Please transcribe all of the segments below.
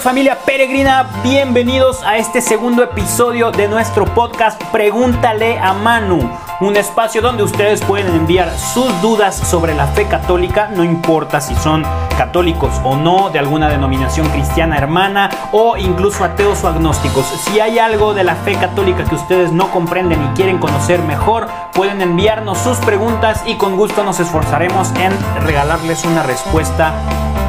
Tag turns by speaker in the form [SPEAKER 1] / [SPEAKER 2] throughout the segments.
[SPEAKER 1] familia peregrina? Bienvenidos a este segundo episodio de nuestro podcast Pregúntale a Manu, un espacio donde ustedes pueden enviar sus dudas sobre la fe católica, no importa si son católicos o no, de alguna denominación cristiana hermana o incluso ateos o agnósticos. Si hay algo de la fe católica que ustedes no comprenden y quieren conocer mejor, pueden enviarnos sus preguntas y con gusto nos esforzaremos en regalarles una respuesta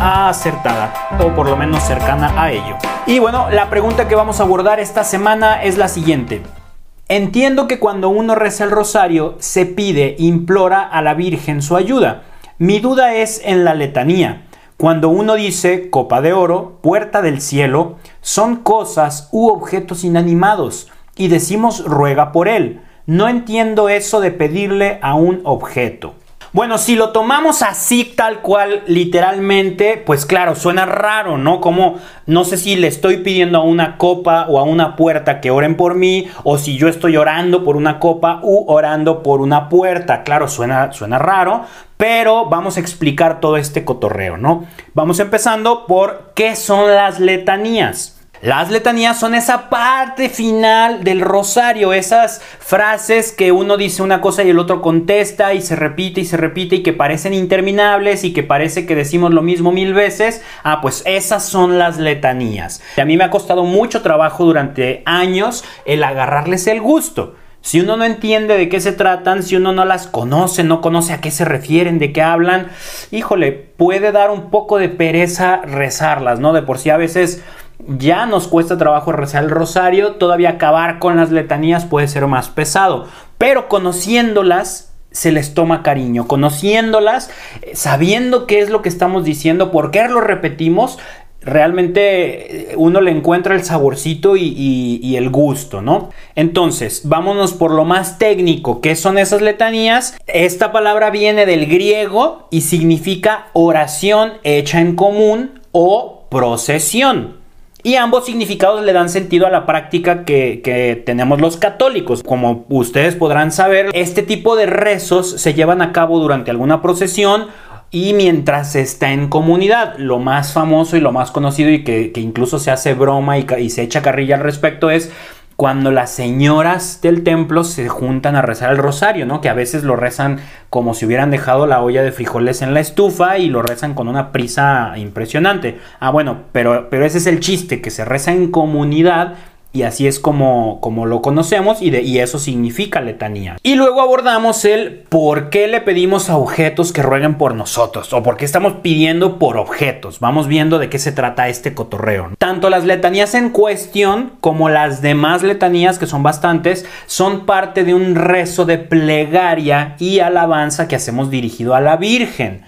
[SPEAKER 1] acertada o por lo menos cercana a ello. Y bueno, la pregunta que vamos a abordar esta semana es la siguiente. Entiendo que cuando uno reza el rosario se pide, implora a la Virgen su ayuda. Mi duda es en la letanía. Cuando uno dice copa de oro, puerta del cielo, son cosas u objetos inanimados y decimos ruega por él. No entiendo eso de pedirle a un objeto. Bueno, si lo tomamos así tal cual, literalmente, pues claro, suena raro, ¿no? Como no sé si le estoy pidiendo a una copa o a una puerta que oren por mí, o si yo estoy orando por una copa u orando por una puerta. Claro, suena, suena raro, pero vamos a explicar todo este cotorreo, ¿no? Vamos empezando por qué son las letanías. Las letanías son esa parte final del rosario, esas frases que uno dice una cosa y el otro contesta y se repite y se repite y que parecen interminables y que parece que decimos lo mismo mil veces. Ah, pues esas son las letanías. a mí me ha costado mucho trabajo durante años el agarrarles el gusto. Si uno no entiende de qué se tratan, si uno no las conoce, no conoce a qué se refieren, de qué hablan, híjole, puede dar un poco de pereza rezarlas, ¿no? De por sí a veces ya nos cuesta trabajo rezar el rosario, todavía acabar con las letanías puede ser más pesado, pero conociéndolas se les toma cariño, conociéndolas, eh, sabiendo qué es lo que estamos diciendo, por qué lo repetimos, realmente eh, uno le encuentra el saborcito y, y, el gusto, ¿no? Entonces, vámonos por lo más técnico, ¿qué son esas letanías? Esta palabra viene del griego y significa oración hecha en común o procesión. Y ambos significados le dan sentido a la práctica que, tenemos los católicos. Como ustedes podrán saber, este tipo de rezos se llevan a cabo durante alguna procesión y mientras está en comunidad. Lo más famoso y lo más conocido y que, incluso se hace broma y, se echa carrilla al respecto es cuando las señoras del templo se juntan a rezar el rosario, ¿no? Que a veces lo rezan como si hubieran dejado la olla de frijoles en la estufa y lo rezan con una prisa impresionante. Ah, bueno, pero, pero ese es el chiste, que se reza en comunidad y así es como, como lo conocemos y, de, y eso significa letanía. Y luego abordamos el por qué le pedimos a objetos que rueguen por nosotros o por qué estamos pidiendo por objetos. Vamos viendo de qué se trata este cotorreo. Tanto las letanías en cuestión como las demás letanías, que son bastantes, son parte de un rezo de plegaria y alabanza que hacemos dirigido a la Virgen.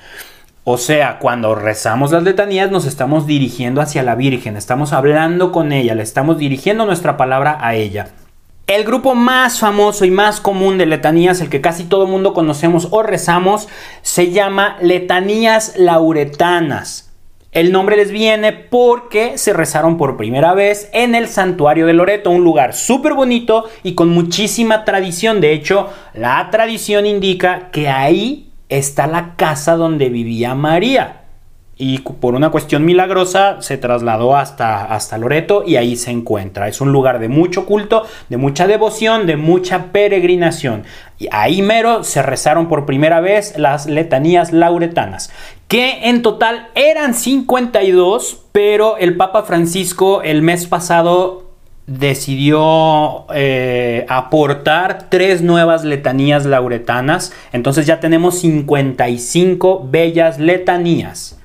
[SPEAKER 1] O sea, cuando rezamos las letanías nos estamos dirigiendo hacia la Virgen, estamos hablando con ella, le estamos dirigiendo nuestra palabra a ella. El grupo más famoso y más común de letanías, el que casi todo mundo conocemos o rezamos, se llama letanías lauretanas. El nombre les viene porque se rezaron por primera vez en el santuario de Loreto, un lugar súper bonito y con muchísima tradición. De hecho, la tradición indica que ahí está la casa donde vivía María. Y por una cuestión milagrosa se trasladó hasta, hasta Loreto y ahí se encuentra. Es un lugar de mucho culto, de mucha devoción, de mucha peregrinación. Y ahí mero se rezaron por primera vez las letanías lauretanas, que en total eran 52, pero el Papa Francisco el mes pasado decidió eh, aportar tres nuevas letanías lauretanas. Entonces ya tenemos 55 bellas letanías.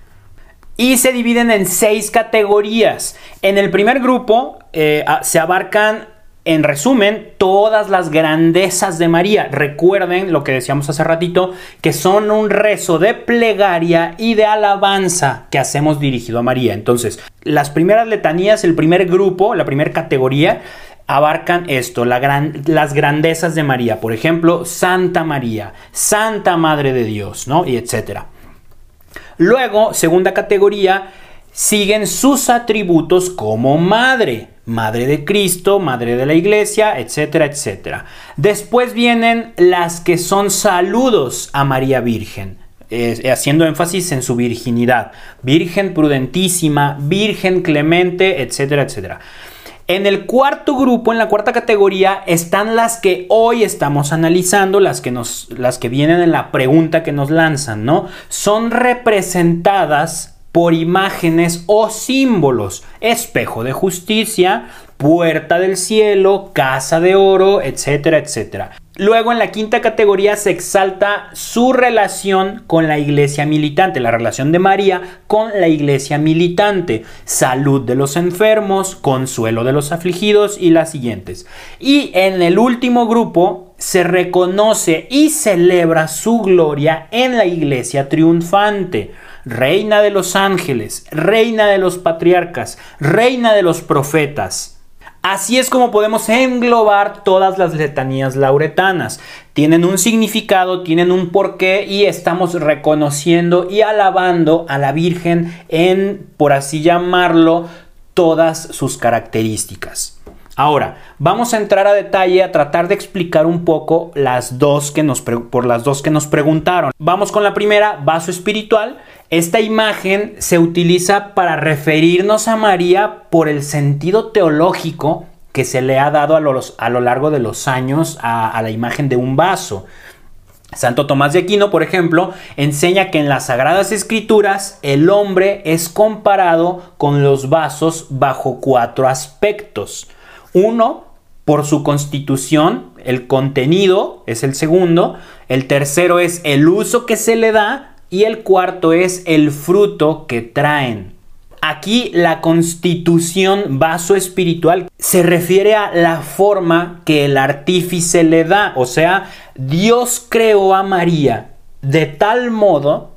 [SPEAKER 1] Y se dividen en seis categorías. En el primer grupo eh, se abarcan en resumen, todas las grandezas de María. Recuerden lo que decíamos hace ratito, que son un rezo de plegaria y de alabanza que hacemos dirigido a María. Entonces, las primeras letanías, el primer grupo, la primera categoría, abarcan esto, las grandezas de María. Por ejemplo, Santa María, Santa Madre de Dios, ¿no? Y etcétera. Luego, segunda categoría, siguen sus atributos como madre madre de Cristo, madre de la iglesia, etcétera, etcétera. Después vienen las que son saludos a María Virgen. haciendo énfasis en su virginidad. Virgen prudentísima, virgen clemente, etcétera, etcétera. En el cuarto grupo, en la cuarta categoría, están las que hoy estamos analizando, las que, nos, las que vienen en la pregunta que nos lanzan, ¿no? Son representadas por imágenes o símbolos. Espejo de justicia, puerta del cielo, casa de oro, etcétera, etcétera. Luego en la quinta categoría se exalta su relación con la iglesia militante, la relación de María con la iglesia militante, salud de los enfermos, consuelo de los afligidos y las siguientes. Y en el último grupo se reconoce y celebra su gloria en la iglesia triunfante reina de los ángeles, reina de los patriarcas, reina de los profetas. Así es como podemos englobar todas las letanías lauretanas. Tienen un significado, tienen un porqué y estamos reconociendo y alabando a la Virgen en, por así llamarlo, todas sus características. Ahora, vamos a entrar a detalle a tratar de explicar un poco las dos que nos por las dos que nos preguntaron. Vamos con la primera, vaso espiritual. Esta imagen se utiliza para referirnos a María por el sentido teológico que se le ha dado a, lo largo de los años a la imagen de un vaso. Santo Tomás de Aquino, por ejemplo, enseña que en las Sagradas Escrituras el hombre es comparado con los vasos bajo cuatro aspectos. Uno, por su constitución, el contenido es el segundo. El tercero es el uso que se le da. Y el cuarto es el fruto que traen. Aquí la constitución vaso espiritual se refiere a la forma que el artífice le da. O sea, Dios creó a María de tal modo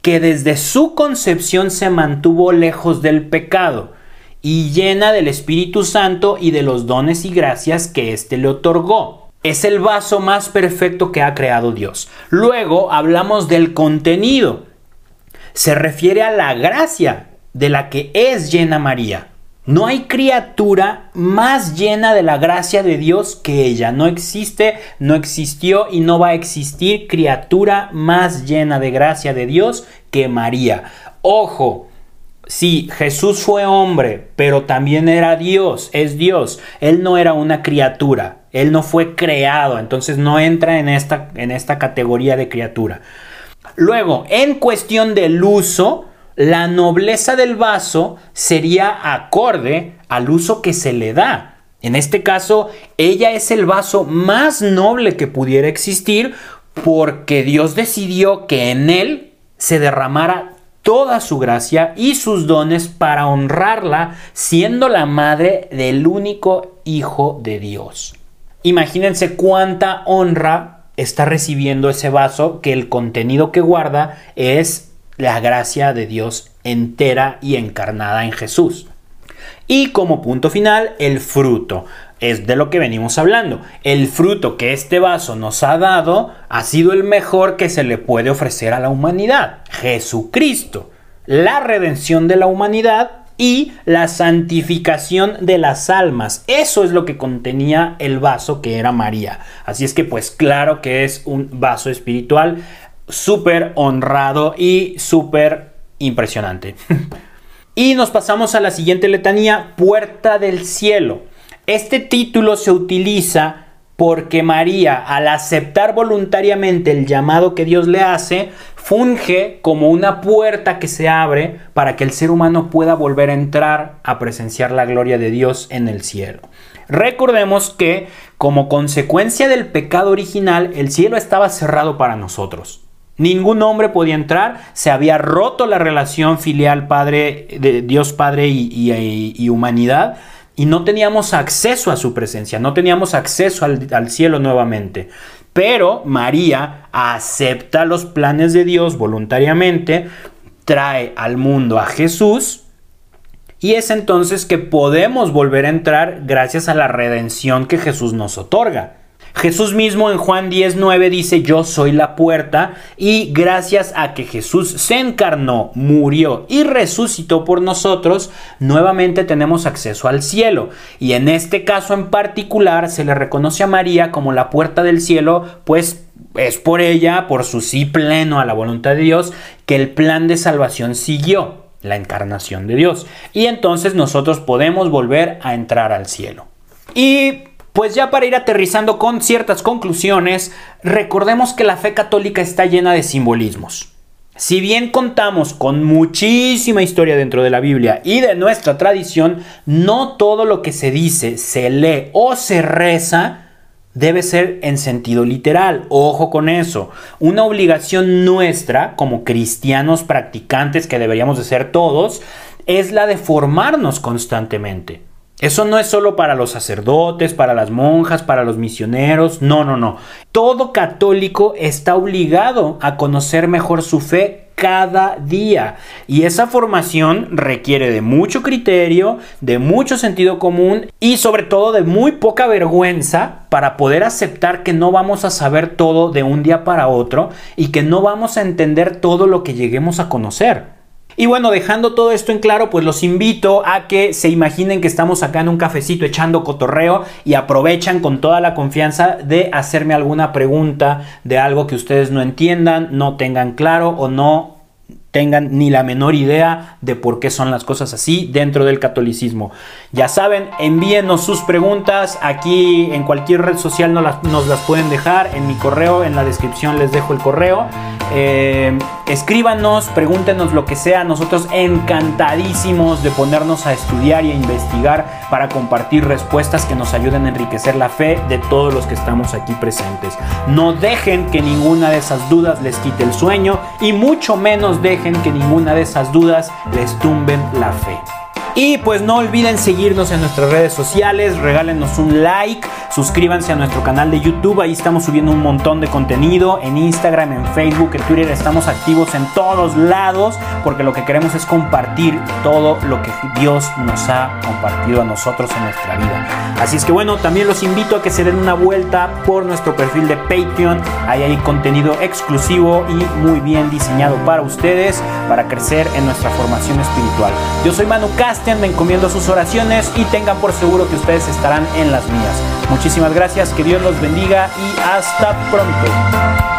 [SPEAKER 1] que desde su concepción se mantuvo lejos del pecado y llena del Espíritu Santo y de los dones y gracias que éste le otorgó. Es el vaso más perfecto que ha creado Dios. Luego hablamos del contenido. Se refiere a la gracia de la que es llena María. No hay criatura más llena de la gracia de Dios que ella. No existe, no existió y no va a existir criatura más llena de gracia de Dios que María. Ojo, Sí, Jesús fue hombre, pero también era Dios, es Dios. Él no era una criatura, él no fue creado, entonces no entra en esta, en esta categoría de criatura. Luego, en cuestión del uso, la nobleza del vaso sería acorde al uso que se le da. En este caso, ella es el vaso más noble que pudiera existir porque Dios decidió que en él se derramara toda su gracia y sus dones para honrarla, siendo la madre del único Hijo de Dios. Imagínense cuánta honra está recibiendo ese vaso que el contenido que guarda es la gracia de Dios entera y encarnada en Jesús. Y como punto final, el fruto es de lo que venimos hablando. El fruto que este vaso nos ha dado ha sido el mejor que se le puede ofrecer a la humanidad. Jesucristo, la redención de la humanidad y la santificación de las almas. Eso es lo que contenía el vaso que era María. Así es que pues claro que es un vaso espiritual súper honrado y súper impresionante. y nos pasamos a la siguiente letanía, puerta del cielo. Este título se utiliza porque María, al aceptar voluntariamente el llamado que Dios le hace, funge como una puerta que se abre para que el ser humano pueda volver a entrar a presenciar la gloria de Dios en el cielo. Recordemos que como consecuencia del pecado original, el cielo estaba cerrado para nosotros. Ningún hombre podía entrar, se había roto la relación filial Padre de Dios Padre y humanidad y no teníamos acceso a su presencia, no teníamos acceso al, cielo nuevamente. Pero María acepta los planes de Dios voluntariamente, trae al mundo a Jesús y es entonces que podemos volver a entrar gracias a la redención que Jesús nos otorga. Jesús mismo en Juan 10:9 dice, yo soy la puerta y gracias a que Jesús se encarnó, murió y resucitó por nosotros, nuevamente tenemos acceso al cielo. Y en este caso en particular se le reconoce a María como la puerta del cielo, pues es por ella, por su sí pleno a la voluntad de Dios, que el plan de salvación siguió, la encarnación de Dios. Y entonces nosotros podemos volver a entrar al cielo. Y pues ya para ir aterrizando con ciertas conclusiones, recordemos que la fe católica está llena de simbolismos. Si bien contamos con muchísima historia dentro de la Biblia y de nuestra tradición, no todo lo que se dice, se lee o se reza debe ser en sentido literal. Ojo con eso. Una obligación nuestra como cristianos practicantes que deberíamos de ser todos es la de formarnos constantemente. Eso no es solo para los sacerdotes, para las monjas, para los misioneros, no, no, no. Todo católico está obligado a conocer mejor su fe cada día. Y esa formación requiere de mucho criterio, de mucho sentido común y sobre todo de muy poca vergüenza para poder aceptar que no vamos a saber todo de un día para otro y que no vamos a entender todo lo que lleguemos a conocer. Y bueno, dejando todo esto en claro, pues los invito a que se imaginen que estamos acá en un cafecito echando cotorreo y aprovechan con toda la confianza de hacerme alguna pregunta de algo que ustedes no entiendan, no tengan claro o no tengan ni la menor idea de por qué son las cosas así dentro del catolicismo. Ya saben, envíenos sus preguntas aquí en cualquier red social nos las, nos las pueden dejar, en mi correo, en la descripción les dejo el correo. Eh, escríbanos, pregúntenos lo que sea, nosotros encantadísimos de ponernos a estudiar y a investigar para compartir respuestas que nos ayuden a enriquecer la fe de todos los que estamos aquí presentes. No dejen que ninguna de esas dudas les quite el sueño y mucho menos dejen que ninguna de esas dudas les tumben la fe. Y pues no olviden seguirnos en nuestras redes sociales, regálenos un like, suscríbanse a nuestro canal de YouTube, ahí estamos subiendo un montón de contenido, en Instagram, en Facebook, en Twitter, estamos activos en todos lados, porque lo que queremos es compartir todo lo que Dios nos ha compartido a nosotros en nuestra vida. Así es que bueno, también los invito a que se den una vuelta por nuestro perfil de Patreon, ahí hay contenido exclusivo y muy bien diseñado para ustedes, para crecer en nuestra formación espiritual. Yo soy Manu Castro me encomiendo sus oraciones y tengan por seguro que ustedes estarán en las mías. Muchísimas gracias, que Dios los bendiga y hasta pronto.